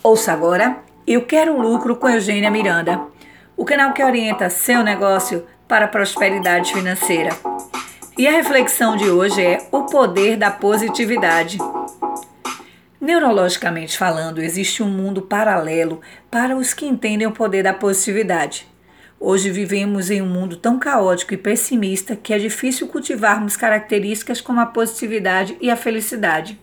Ouça agora Eu Quero Lucro com Eugênia Miranda, o canal que orienta seu negócio para a prosperidade financeira. E a reflexão de hoje é o poder da positividade. Neurologicamente falando, existe um mundo paralelo para os que entendem o poder da positividade. Hoje vivemos em um mundo tão caótico e pessimista que é difícil cultivarmos características como a positividade e a felicidade.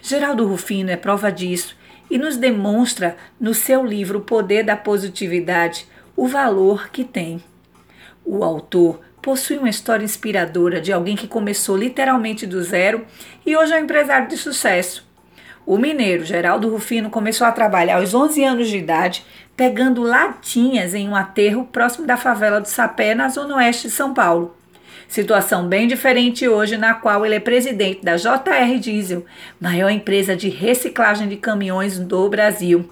Geraldo Rufino é prova disso e nos demonstra no seu livro O Poder da Positividade o valor que tem. O autor possui uma história inspiradora de alguém que começou literalmente do zero e hoje é um empresário de sucesso. O mineiro Geraldo Rufino começou a trabalhar aos 11 anos de idade, pegando latinhas em um aterro próximo da favela do Sapé, na zona oeste de São Paulo. Situação bem diferente hoje, na qual ele é presidente da JR Diesel, maior empresa de reciclagem de caminhões do Brasil,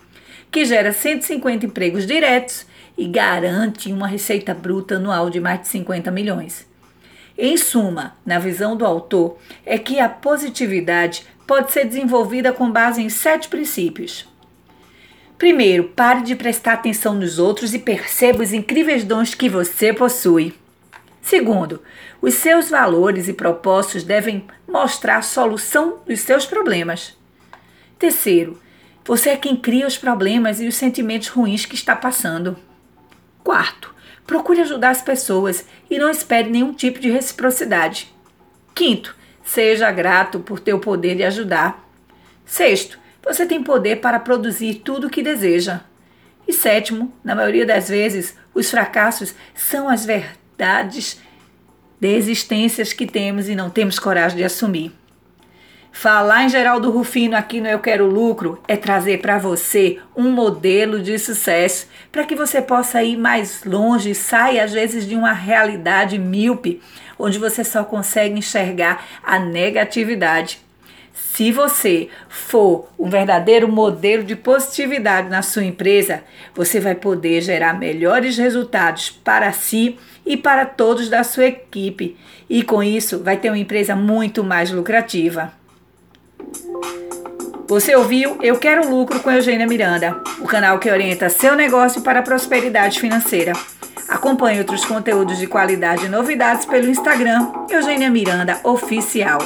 que gera 150 empregos diretos e garante uma receita bruta anual de mais de 50 milhões. Em suma, na visão do autor, é que a positividade pode ser desenvolvida com base em sete princípios. Primeiro, pare de prestar atenção nos outros e perceba os incríveis dons que você possui. Segundo, os seus valores e propósitos devem mostrar a solução dos seus problemas. Terceiro, você é quem cria os problemas e os sentimentos ruins que está passando. Quarto, procure ajudar as pessoas e não espere nenhum tipo de reciprocidade. Quinto, Seja grato por ter o poder de ajudar. Sexto, você tem poder para produzir tudo o que deseja. E sétimo, na maioria das vezes, os fracassos são as verdades desistências que temos e não temos coragem de assumir. Falar em Geraldo Rufino aqui no Eu Quero Lucro é trazer para você um modelo de sucesso para que você possa ir mais longe e saia às vezes de uma realidade míope, onde você só consegue enxergar a negatividade. Se você for um verdadeiro modelo de positividade na sua empresa, você vai poder gerar melhores resultados para si e para todos da sua equipe, e com isso vai ter uma empresa muito mais lucrativa. Você ouviu Eu Quero Lucro com Eugênia Miranda, o canal que orienta seu negócio para a prosperidade financeira. Acompanhe outros conteúdos de qualidade e novidades pelo Instagram Eugênia Miranda Oficial.